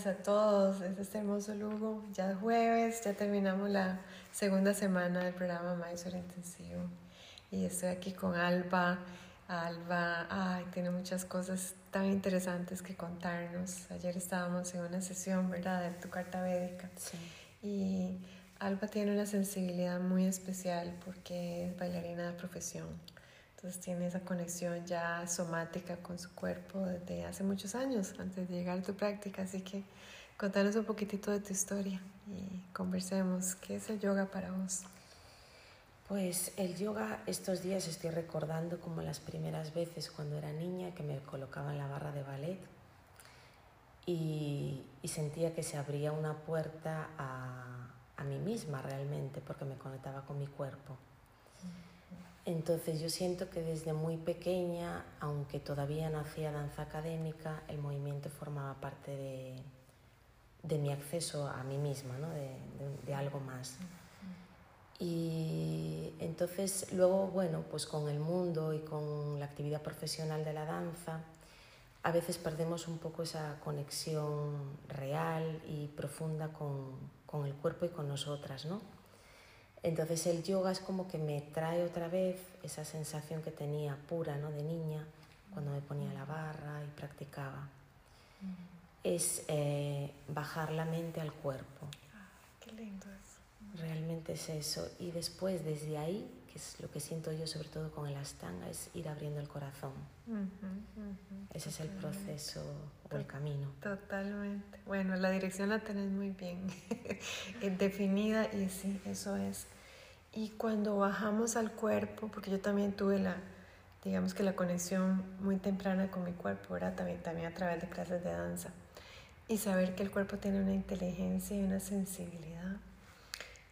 días a todos desde este hermoso Lugo. Ya jueves, ya terminamos la segunda semana del programa Mysore Intensivo. Y estoy aquí con Alba. Alba, ay, tiene muchas cosas tan interesantes que contarnos. Ayer estábamos en una sesión, ¿verdad?, de tu carta védica. Sí. Y Alba tiene una sensibilidad muy especial porque es bailarina de profesión. Entonces tiene esa conexión ya somática con su cuerpo desde hace muchos años, antes de llegar a tu práctica. Así que contanos un poquitito de tu historia y conversemos. ¿Qué es el yoga para vos? Pues el yoga estos días estoy recordando como las primeras veces cuando era niña que me colocaba en la barra de ballet y, y sentía que se abría una puerta a, a mí misma realmente porque me conectaba con mi cuerpo. Entonces yo siento que desde muy pequeña, aunque todavía no hacía danza académica, el movimiento formaba parte de, de mi acceso a mí misma, ¿no? de, de, de, algo más. Y entonces luego, bueno, pues con el mundo y con la actividad profesional de la danza, a veces perdemos un poco esa conexión real y profunda con, con el cuerpo y con nosotras, ¿no? Entonces el yoga es como que me trae otra vez esa sensación que tenía pura ¿no? de niña cuando me ponía la barra y practicaba. Es eh, bajar la mente al cuerpo. Ah, qué lindo es. Realmente es eso. Y después desde ahí, que es lo que siento yo sobre todo con el astanga, es ir abriendo el corazón. Uh -huh, uh -huh. Ese es el proceso o el camino. Totalmente. Bueno, la dirección la tenés muy bien definida y sí, eso es. Y cuando bajamos al cuerpo, porque yo también tuve la, digamos que la conexión muy temprana con mi cuerpo, ¿verdad? También, también a través de clases de danza. Y saber que el cuerpo tiene una inteligencia y una sensibilidad.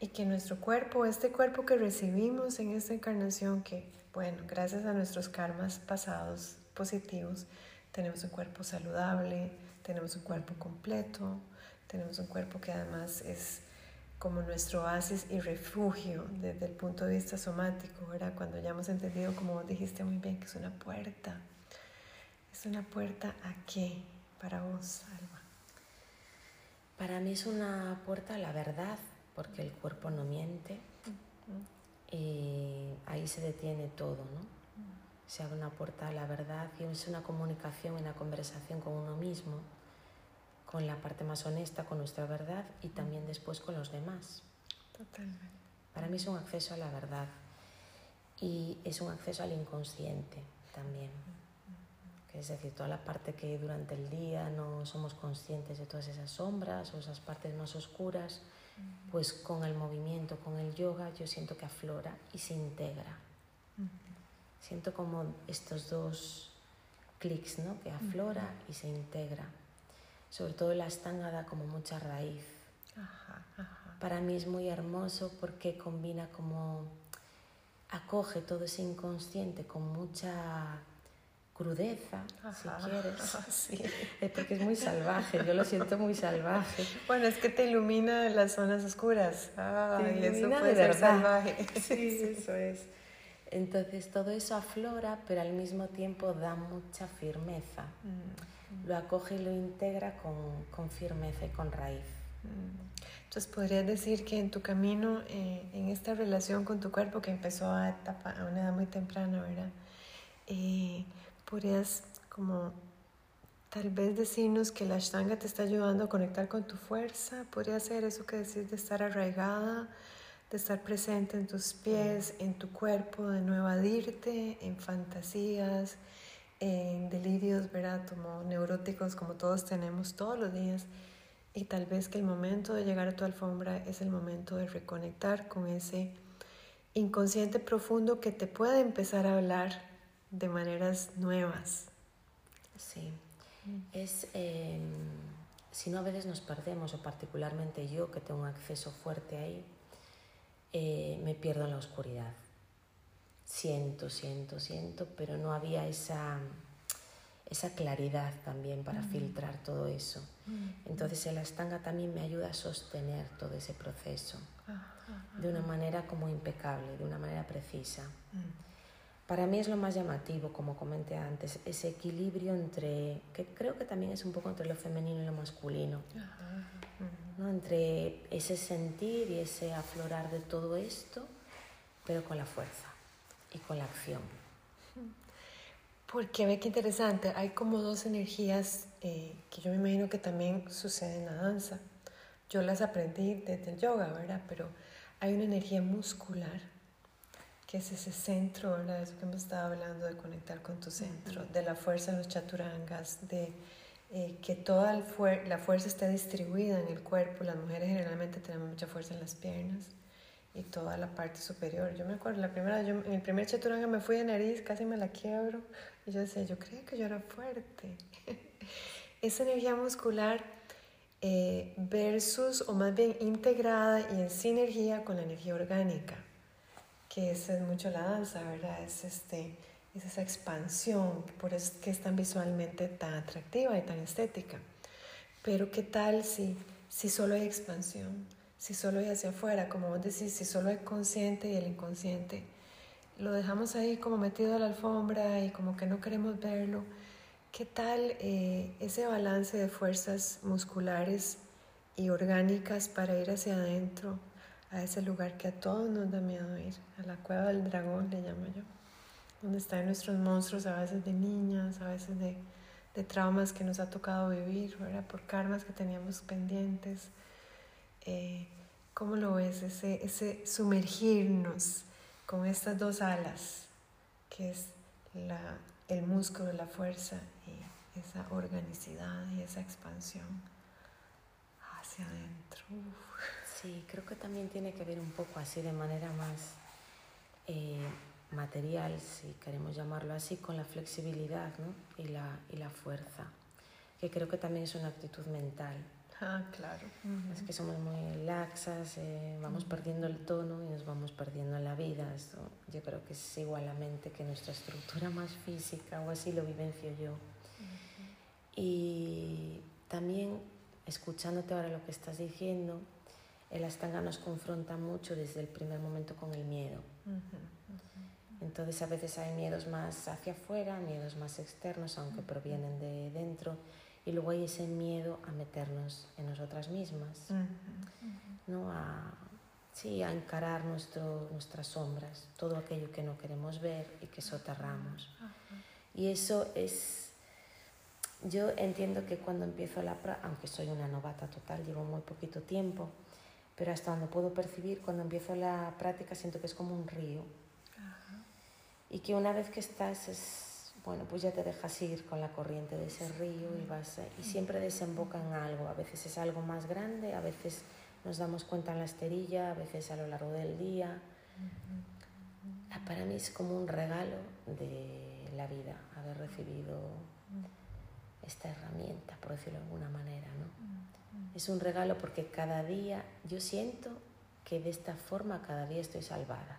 Y que nuestro cuerpo, este cuerpo que recibimos en esta encarnación, que, bueno, gracias a nuestros karmas pasados positivos, tenemos un cuerpo saludable, tenemos un cuerpo completo, tenemos un cuerpo que además es como nuestro oasis y refugio desde el punto de vista somático, ¿verdad? Cuando ya hemos entendido, como dijiste muy bien, que es una puerta. ¿Es una puerta a qué para vos, Alba? Para mí es una puerta a la verdad, porque el cuerpo no miente y ahí se detiene todo, ¿no? Se abre una puerta a la verdad y es una comunicación, una conversación con uno mismo con la parte más honesta, con nuestra verdad y también después con los demás. Totalmente. Para mí es un acceso a la verdad y es un acceso al inconsciente también. Es decir, toda la parte que durante el día no somos conscientes de todas esas sombras o esas partes más oscuras, pues con el movimiento, con el yoga, yo siento que aflora y se integra. Siento como estos dos clics, ¿no? Que aflora y se integra sobre todo la astanga da como mucha raíz. Ajá, ajá. Para mí es muy hermoso porque combina como acoge todo ese inconsciente con mucha crudeza, ajá, si quieres, sí. es porque es muy salvaje, yo lo siento muy salvaje. Bueno, es que te ilumina las zonas oscuras. Ah, te ilumina eso puede de ser verdad. salvaje. Sí, eso es. Entonces todo eso aflora, pero al mismo tiempo da mucha firmeza. Mm lo acoge y lo integra con, con, firmeza y con raíz. Entonces podrías decir que en tu camino, eh, en esta relación con tu cuerpo que empezó a, etapa, a una edad muy temprana, ¿verdad? Eh, podrías como tal vez decirnos que la Ashtanga te está ayudando a conectar con tu fuerza, podría ser eso que decís de estar arraigada, de estar presente en tus pies, en tu cuerpo, de no evadirte en fantasías, en delirios, ¿verdad? Como neuróticos, como todos tenemos todos los días. Y tal vez que el momento de llegar a tu alfombra es el momento de reconectar con ese inconsciente profundo que te puede empezar a hablar de maneras nuevas. Sí, es, eh, si no a veces nos perdemos, o particularmente yo que tengo un acceso fuerte ahí, eh, me pierdo en la oscuridad siento, siento, siento, pero no había esa, esa claridad también para mm. filtrar todo eso. Mm. Entonces el astanga también me ayuda a sostener todo ese proceso de una manera como impecable, de una manera precisa. Para mí es lo más llamativo, como comenté antes, ese equilibrio entre, que creo que también es un poco entre lo femenino y lo masculino, ¿no? entre ese sentir y ese aflorar de todo esto, pero con la fuerza y con la acción. Porque ve que interesante, hay como dos energías eh, que yo me imagino que también suceden en la danza. Yo las aprendí desde el yoga, ¿verdad? Pero hay una energía muscular, que es ese centro, ¿verdad? Eso que hemos estado hablando de conectar con tu centro, de la fuerza en los chaturangas, de eh, que toda la fuerza esté distribuida en el cuerpo. Las mujeres generalmente tenemos mucha fuerza en las piernas y toda la parte superior. Yo me acuerdo, la primera, yo, en el primer chaturanga me fui de nariz, casi me la quiebro. Y yo decía, yo creía que yo era fuerte. Esa energía muscular eh, versus, o más bien integrada y en sinergia con la energía orgánica, que es mucho la danza, ¿verdad? Es, este, es esa expansión, por eso es que es tan visualmente tan atractiva y tan estética. Pero ¿qué tal si, si solo hay expansión? Si solo hay hacia afuera, como vos decís, si solo hay consciente y el inconsciente lo dejamos ahí como metido a la alfombra y como que no queremos verlo. ¿Qué tal eh, ese balance de fuerzas musculares y orgánicas para ir hacia adentro, a ese lugar que a todos nos da miedo ir, a la cueva del dragón le llamo yo, donde están nuestros monstruos a veces de niñas, a veces de, de traumas que nos ha tocado vivir, ¿verdad? por karmas que teníamos pendientes. Eh, ¿Cómo lo ves? Ese, ese sumergirnos con estas dos alas, que es la, el músculo, la fuerza y esa organicidad y esa expansión hacia adentro. Sí, creo que también tiene que ver un poco así de manera más eh, material, si queremos llamarlo así, con la flexibilidad ¿no? y, la, y la fuerza, que creo que también es una actitud mental Ah, claro. Es que somos muy laxas, eh, vamos perdiendo el tono y nos vamos perdiendo en la vida. Esto yo creo que es igualmente que nuestra estructura más física, o así lo vivencio yo. Y también, escuchándote ahora lo que estás diciendo, el Astanga nos confronta mucho desde el primer momento con el miedo. Entonces a veces hay miedos más hacia afuera, miedos más externos, aunque provienen de dentro y luego hay ese miedo a meternos en nosotras mismas, ¿no? A, sí, a encarar nuestro, nuestras sombras, todo aquello que no queremos ver y que soterramos. Y eso es, yo entiendo que cuando empiezo la práctica, aunque soy una novata total, llevo muy poquito tiempo, pero hasta donde puedo percibir, cuando empiezo la práctica siento que es como un río. Y que una vez que estás es bueno, pues ya te dejas ir con la corriente de ese río y, vas, y siempre desemboca en algo. A veces es algo más grande, a veces nos damos cuenta en la esterilla, a veces a lo largo del día. Para mí es como un regalo de la vida haber recibido esta herramienta, por decirlo de alguna manera. ¿no? Es un regalo porque cada día yo siento que de esta forma cada día estoy salvada.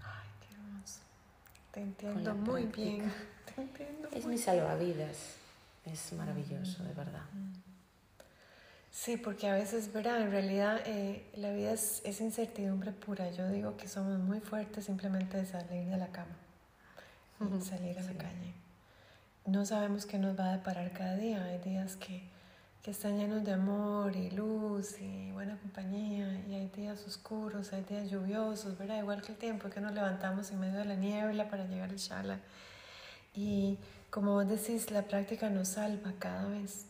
Ay, qué hermoso. Te entiendo muy bien es mi salvavidas. Es maravilloso, de verdad. Sí, porque a veces, ¿verdad? En realidad eh, la vida es, es, incertidumbre pura. Yo digo que somos muy fuertes simplemente de salir de la cama y salir a la calle. No sabemos qué nos va a deparar cada día. Hay días que, que están llenos de amor y luz y buena compañía y hay días oscuros, hay días lluviosos, ¿verdad? Igual que el tiempo que nos levantamos en medio de la niebla para llegar al shala y como vos decís, la práctica nos salva cada vez.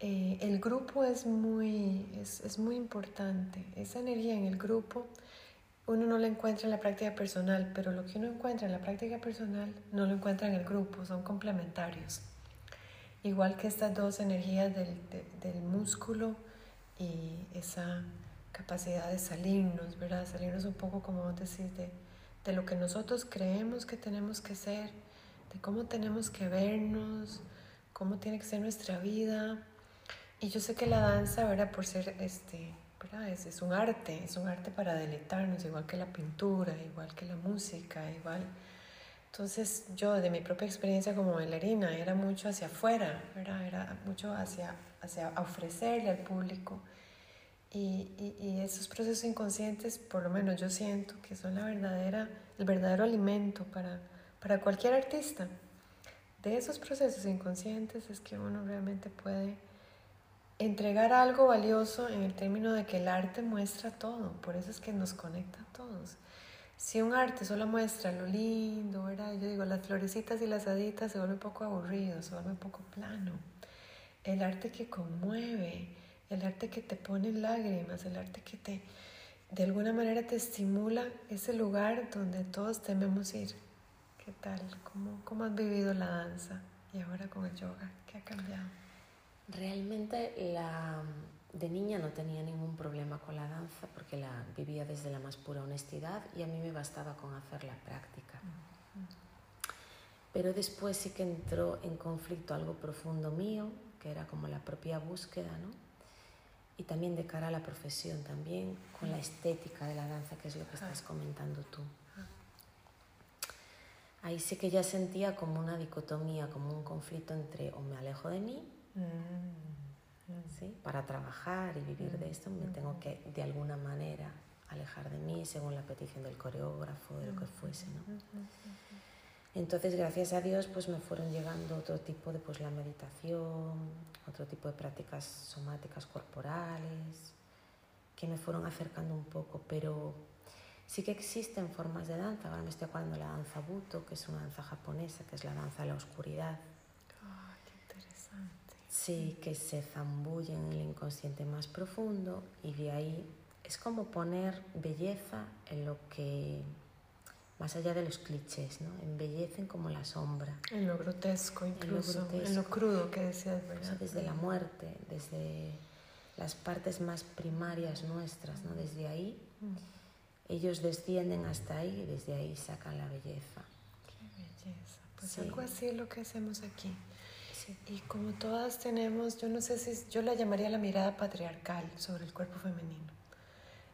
Eh, el grupo es muy, es, es muy importante. Esa energía en el grupo uno no la encuentra en la práctica personal, pero lo que uno encuentra en la práctica personal no lo encuentra en el grupo, son complementarios. Igual que estas dos energías del, del músculo y esa capacidad de salirnos, ¿verdad? Salirnos un poco, como vos decís, de, de lo que nosotros creemos que tenemos que ser de cómo tenemos que vernos, cómo tiene que ser nuestra vida. Y yo sé que la danza, ¿verdad? Por ser, este, ¿verdad? Es, es un arte, es un arte para deleitarnos, igual que la pintura, igual que la música, igual. Entonces yo de mi propia experiencia como bailarina era mucho hacia afuera, ¿verdad? Era mucho hacia, hacia ofrecerle al público. Y, y, y, esos procesos inconscientes, por lo menos yo siento que son la verdadera, el verdadero alimento para, para cualquier artista. De esos procesos inconscientes es que uno realmente puede entregar algo valioso en el término de que el arte muestra todo, por eso es que nos conecta a todos. Si un arte solo muestra lo lindo, ¿verdad? Yo digo, las florecitas y las haditas se vuelve un poco aburrido, se vuelve un poco plano. El arte que conmueve, el arte que te pone lágrimas, el arte que te, de alguna manera te estimula ese lugar donde todos tememos ir. ¿Qué tal? ¿Cómo, cómo has vivido la danza? Y ahora con el yoga, ¿qué ha cambiado? Realmente la, de niña no tenía ningún problema con la danza porque la vivía desde la más pura honestidad y a mí me bastaba con hacer la práctica. Pero después sí que entró en conflicto algo profundo mío, que era como la propia búsqueda, ¿no? Y también de cara a la profesión, también con la estética de la danza, que es lo que estás comentando tú. Ahí sí que ya sentía como una dicotomía, como un conflicto entre o me alejo de mí, mm. ¿Sí? para trabajar y vivir de esto, me tengo que de alguna manera alejar de mí según la petición del coreógrafo, de lo que fuese. ¿no? Entonces, gracias a Dios, pues me fueron llegando otro tipo de, pues la meditación, otro tipo de prácticas somáticas corporales, que me fueron acercando un poco, pero Sí que existen formas de danza, ahora me estoy acordando de la danza Buto, que es una danza japonesa, que es la danza de la oscuridad. Sí, que se zambulle en el inconsciente más profundo y de ahí es como poner belleza en lo que, más allá de los clichés, ¿no? Embellecen como la sombra. En lo grotesco incluso, en lo, crudo que decías, ¿verdad? desde la muerte, desde las partes más primarias nuestras, ¿no? Desde ahí. Mm. Ellos descienden hasta ahí y desde ahí sacan la belleza. Qué belleza. Pues algo así es lo que hacemos aquí. Y como todas tenemos, yo no sé si yo la llamaría la mirada patriarcal sobre el cuerpo femenino.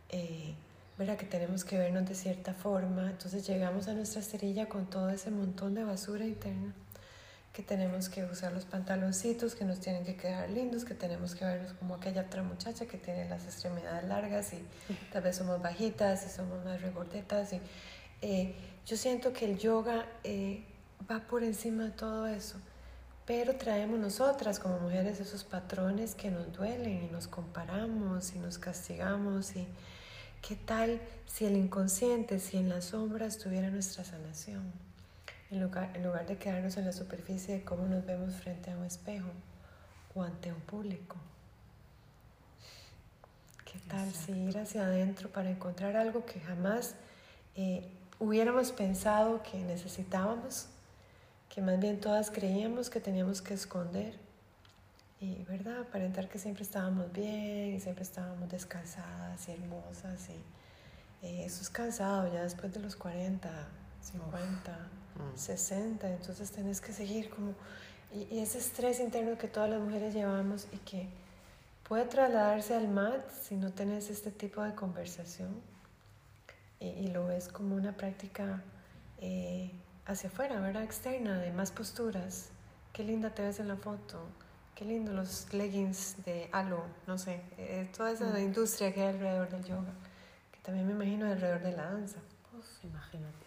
Eh, ¿Verdad? Que tenemos que vernos de cierta forma. Entonces llegamos a nuestra esterilla con todo ese montón de basura interna que tenemos que usar los pantaloncitos que nos tienen que quedar lindos, que tenemos que vernos como aquella otra muchacha que tiene las extremidades largas y tal vez somos bajitas y somos más regordetas. Y, eh, yo siento que el yoga eh, va por encima de todo eso, pero traemos nosotras como mujeres esos patrones que nos duelen y nos comparamos y nos castigamos y qué tal si el inconsciente, si en la sombra estuviera nuestra sanación en lugar, en lugar de quedarnos en la superficie de cómo nos vemos frente a un espejo o ante un público. ¿Qué tal si ir hacia adentro para encontrar algo que jamás eh, hubiéramos pensado que necesitábamos, que más bien todas creíamos que teníamos que esconder? Y, ¿verdad? Aparentar que siempre estábamos bien y siempre estábamos descansadas y hermosas. Y eh, eso es cansado ya después de los 40, 50. 60, entonces tenés que seguir como... Y, ese estrés interno que todas las mujeres llevamos y que puede trasladarse al mat si no tenés este tipo de conversación y, lo ves como una práctica eh, hacia afuera, ¿verdad? Externa, de más posturas. Qué linda te ves en la foto. Qué lindo los leggings de halo, no sé, eh, toda esa industria que hay alrededor del yoga, que también me imagino alrededor de la danza. Uf, imagínate.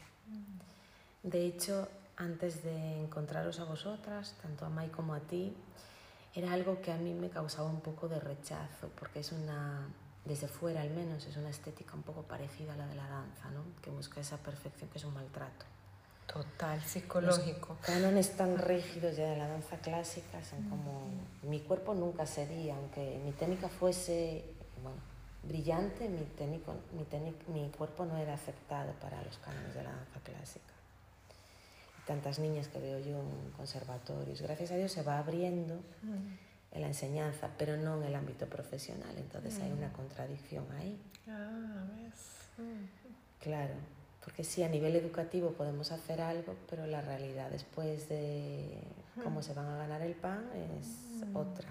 De hecho, antes de encontraros a vosotras, tanto a Mai como a ti, era algo que a mí me causaba un poco de rechazo, porque es una, desde fuera al menos, es una estética un poco parecida a la de la danza, ¿no? que busca esa perfección que es un maltrato. Total, psicológico. Los cánones tan rígidos ya de la danza clásica son como, mi cuerpo nunca sería, aunque mi técnica fuese, bueno, brillante, mi, técnico, mi, mi cuerpo no era aceptado para los cánones de la danza clásica tantas niñas que veo yo en conservatorios. Gracias a Dios se va abriendo en la enseñanza, pero no en el ámbito profesional. Entonces hay una contradicción ahí. Ah, ¿ves? Claro, porque sí, a nivel educativo podemos hacer algo, pero la realidad después de cómo se van a ganar el pan es otra.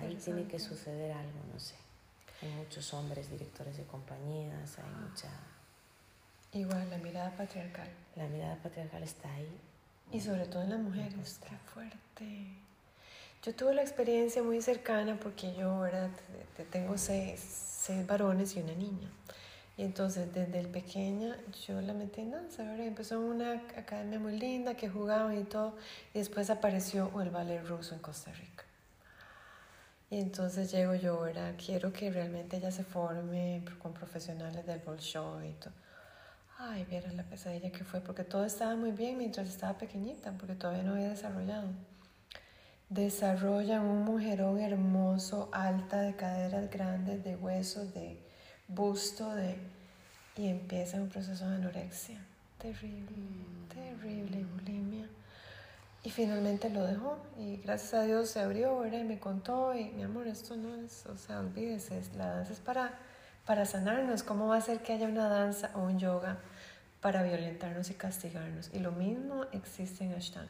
Ahí tiene que suceder algo, no sé. Hay muchos hombres directores de compañías, hay mucha Igual, la mirada patriarcal. La mirada patriarcal está ahí. Y sobre todo en las mujeres, qué fuerte. Yo tuve la experiencia muy cercana porque yo ahora tengo seis, seis varones y una niña. Y entonces desde el pequeña yo la metí en danza, ¿verdad? Empezó una academia muy linda que jugaban y todo, y después apareció el ballet ruso en Costa Rica. Y entonces llego yo, ¿verdad? Quiero que realmente ella se forme con profesionales del Bolshoi y todo. Ay, viera la pesadilla que fue, porque todo estaba muy bien mientras estaba pequeñita, porque todavía no había desarrollado. Desarrolla un mujerón hermoso, alta, de caderas grandes, de huesos, de busto, de... y empieza un proceso de anorexia. Terrible, mm. terrible, bulimia. Y finalmente lo dejó y gracias a Dios se abrió, ¿verdad? Y me contó y mi amor, esto no es, o sea, olvídese, la danza es para, para sanarnos. ¿Cómo va a ser que haya una danza o un yoga para violentarnos y castigarnos? Y lo mismo existe en Ashtanga.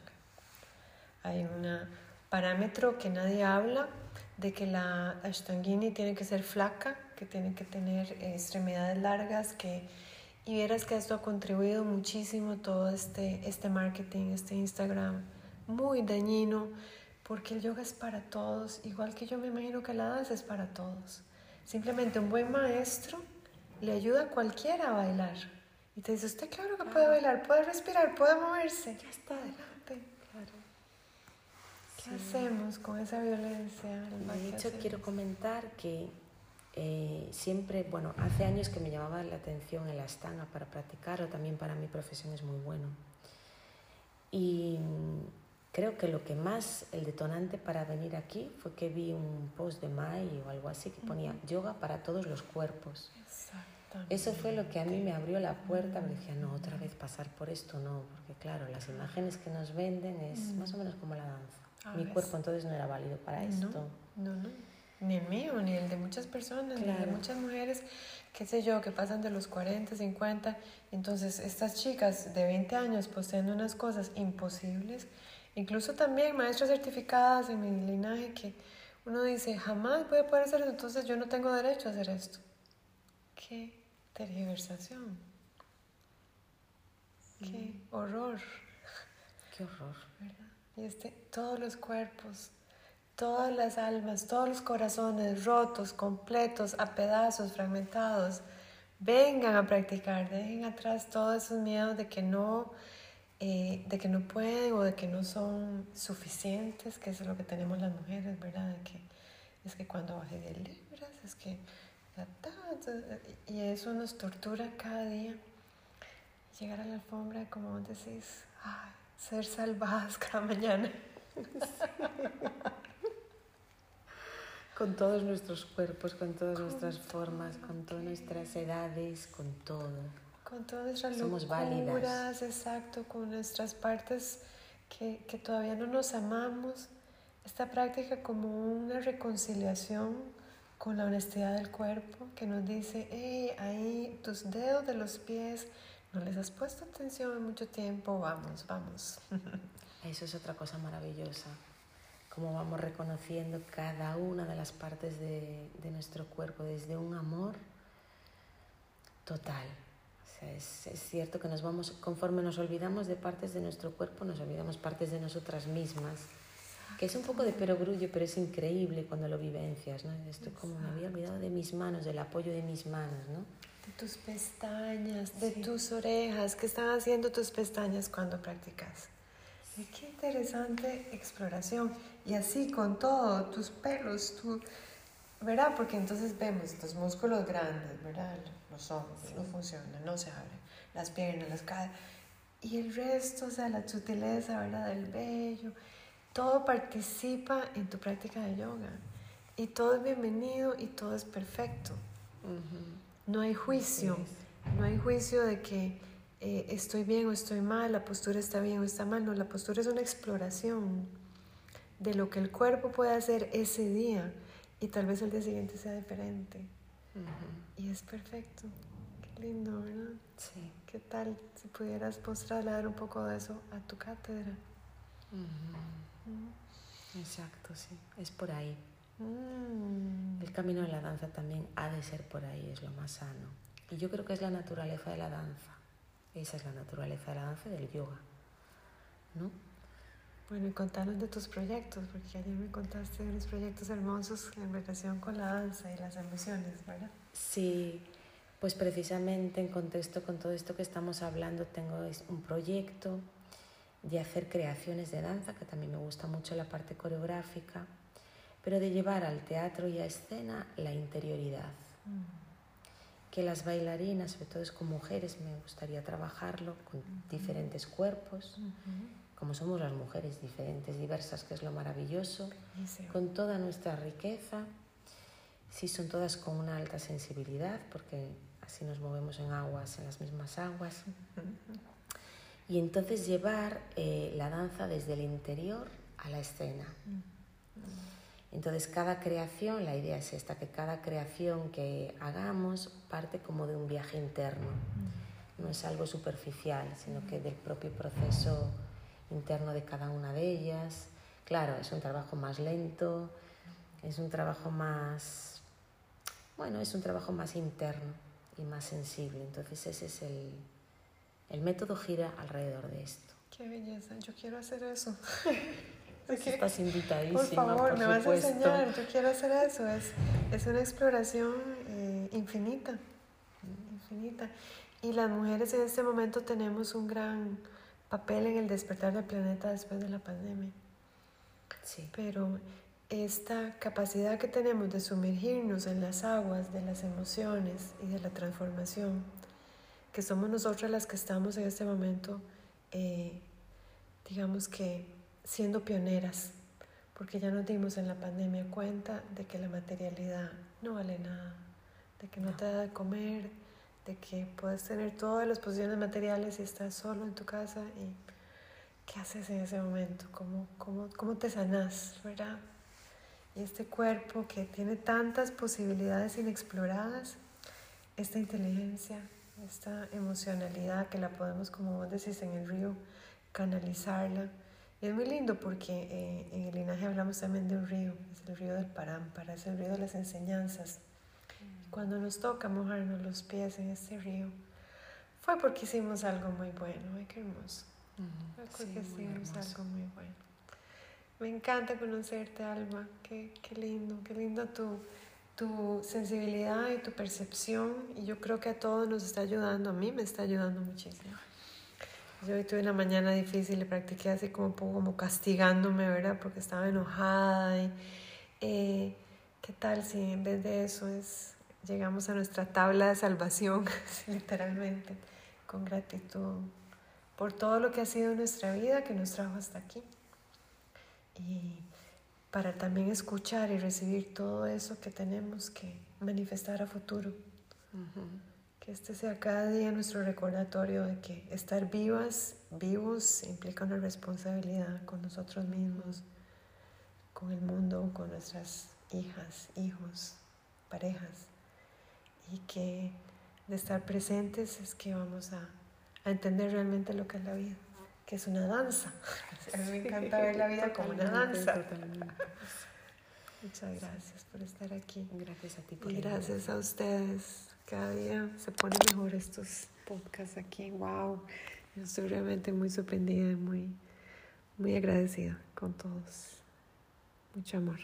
Hay una parámetro que nadie habla de que la ashtangini tiene que ser flaca, que tiene que tener extremidades largas, que y vieras que esto ha contribuido muchísimo todo este, este marketing, este Instagram, muy dañino, porque el yoga es para todos, igual que yo me imagino que la danza es para todos. Simplemente un buen maestro le ayuda a cualquiera a bailar. Y te dice, usted claro que puede bailar, puede respirar, puede moverse. Ya está adelante. ¿Qué hacemos con esa violencia? De hecho, quiero comentar que eh, siempre, bueno, hace años que me llamaba la atención el astanga para practicarlo, también para mi profesión es muy bueno. Y creo que lo que más, el detonante para venir aquí fue que vi un post de Mai o algo así que ponía yoga para todos los cuerpos. Eso fue lo que a mí me abrió la puerta, me decía, no, otra vez pasar por esto, no, porque claro, las imágenes que nos venden es más o menos como la danza. Ah, Mi cuerpo entonces no era válido para esto. No, no, Ni el mío, ni el de muchas personas, ni el de muchas mujeres, qué sé yo, que pasan de los 40, 50. Entonces, estas chicas de 20 años poseendo unas cosas imposibles, incluso también maestras certificadas en mi linaje, que uno dice, jamás voy a poder hacer eso, entonces yo no tengo derecho a hacer esto. Qué tergiversación. Qué horror. Qué horror. ¿Verdad? Y este, todos los cuerpos, todas las almas, todos los corazones rotos, completos, a pedazos, fragmentados, vengan a practicar, dejen atrás todos esos miedos de que no, eh, de que no pueden o de que no son suficientes, que es lo que tenemos las mujeres, ¿verdad? que, es que cuando bajé de libras, es que... Y eso nos tortura cada día. Llegar a la alfombra, como decís, ser salvadas cada mañana. Con todos nuestros cuerpos, con todas nuestras formas, con todas nuestras edades, con todo. Con todas nuestras Somos válidas. exacto, con nuestras partes que, que todavía no nos amamos. Esta práctica como una reconciliación con la honestidad del cuerpo que nos dice, hey, ahí tus dedos de los pies no les has puesto atención en mucho tiempo, vamos, vamos. Eso es otra cosa maravillosa, cómo vamos reconociendo cada una de las partes de, de nuestro cuerpo desde un amor total. O sea, es, es, cierto que nos vamos, conforme nos olvidamos de partes de nuestro cuerpo, nos olvidamos partes de nosotras mismas, que es un poco de perogrullo, pero es increíble cuando lo vivencias, ¿no? Esto como me había olvidado de mis manos, del apoyo de mis manos, ¿no? de tus pestañas, de tus orejas, ¿qué están haciendo tus pestañas cuando practicas? Qué interesante exploración. Y así con todo, tus pelos, tu, ¿verdad? Porque entonces vemos tus músculos grandes, ¿verdad? Los ojos no funcionan, no se abren, las piernas, las caderas. Y el resto, o sea, la sutileza, ¿verdad? Del vello, todo participa en tu práctica de yoga. Y todo es bienvenido y todo es perfecto. No hay juicio, no hay juicio de que eh, estoy bien o estoy mal, la postura está bien o está mal, no, la postura es una exploración de lo que el cuerpo puede hacer ese día y tal vez el día siguiente sea diferente. Y es perfecto. Qué lindo, ¿verdad? Sí. ¿Qué tal si pudieras trasladar un poco de eso a tu cátedra? Exacto, sí. Es por ahí. Mm. El camino de la danza también ha de ser por ahí, es lo más sano. Y yo creo que es la naturaleza de la danza. Esa es la naturaleza de la danza y del yoga. ¿No? Bueno, y contanos de tus proyectos, porque ayer me contaste de unos proyectos hermosos en relación con la danza y las emociones, ¿verdad? Sí, Pues precisamente en contexto con todo esto que estamos hablando, tengo un proyecto de hacer creaciones de danza, que también me gusta mucho la parte coreográfica, pero de llevar al teatro y a escena la interioridad. Mm. Que las bailarinas, sobre todo es con mujeres, me gustaría trabajarlo con diferentes cuerpos, como somos las mujeres diferentes, diversas, que es lo maravilloso, con toda nuestra riqueza, si son todas con una alta sensibilidad, porque así nos movemos en aguas, en las mismas aguas. Y entonces llevar eh, la danza desde el interior a la escena. Entonces cada creación, la idea es esta, que cada creación que hagamos parte como de un viaje interno. No es algo superficial, sino que del propio proceso interno de cada una de ellas. Claro, es un trabajo más lento, es un trabajo más, bueno, es un trabajo más interno y más sensible. Entonces ese es el, el método gira alrededor de esto. Qué belleza, yo quiero hacer eso. Estás invitadísima. Por favor, me vas a enseñar, yo quiero hacer eso. Es, es una exploración eh, infinita, infinita. Y las mujeres en este momento tenemos un gran papel en el despertar del planeta después de la pandemia. Sí. Pero esta capacidad que tenemos de sumergirnos en las aguas de las emociones y de la transformación, que somos nosotras las que estamos en este momento, eh, digamos que siendo pioneras, porque ya nos dimos en la pandemia cuenta de que la materialidad no vale nada, de que no, te da de comer, de que puedes tener todas las posiciones materiales y estás solo en tu casa y ¿qué haces en ese momento? ¿Cómo, cómo, cómo te sanas, verdad? Y este cuerpo que tiene tantas posibilidades inexploradas, esta inteligencia, esta emocionalidad que la podemos, como vos decís, en el río, canalizarla. Y es muy lindo porque eh, en el linaje hablamos también de un río, es el río del Parámpara, es el río de las enseñanzas. Cuando nos toca mojarnos los pies en este río, fue porque hicimos algo muy bueno, ay, qué hermoso. Fue porque hicimos algo muy bueno. Me encanta conocerte, Alma. Qué, qué lindo, qué lindo tu, tu sensibilidad y tu percepción. Y yo creo que a todos nos está ayudando. A mí me está ayudando muchísimo. Yo hoy tuve una mañana difícil y practiqué así como un poco como castigándome, ¿verdad? Porque estaba enojada. Y, eh, ¿Qué tal si en vez de eso es llegamos a nuestra tabla de salvación, literalmente, con gratitud por todo lo que ha sido nuestra vida que nos trajo hasta aquí? y para también escuchar y recibir todo eso que tenemos que manifestar a futuro. Que este sea cada día nuestro recordatorio de que estar vivas, vivos, implica una responsabilidad con nosotros mismos, con el mundo, con nuestras hijas, hijos, parejas. Y que de estar presentes es que vamos a, a entender realmente lo que es la vida que es una danza. A mí me encanta ver la vida como una danza. Muchas gracias por estar aquí. Gracias a ti por Y gracias a ustedes. Cada día se ponen mejor estos podcasts aquí. Wow. Yo estoy realmente muy sorprendida y muy, muy agradecida con todos. Mucho amor.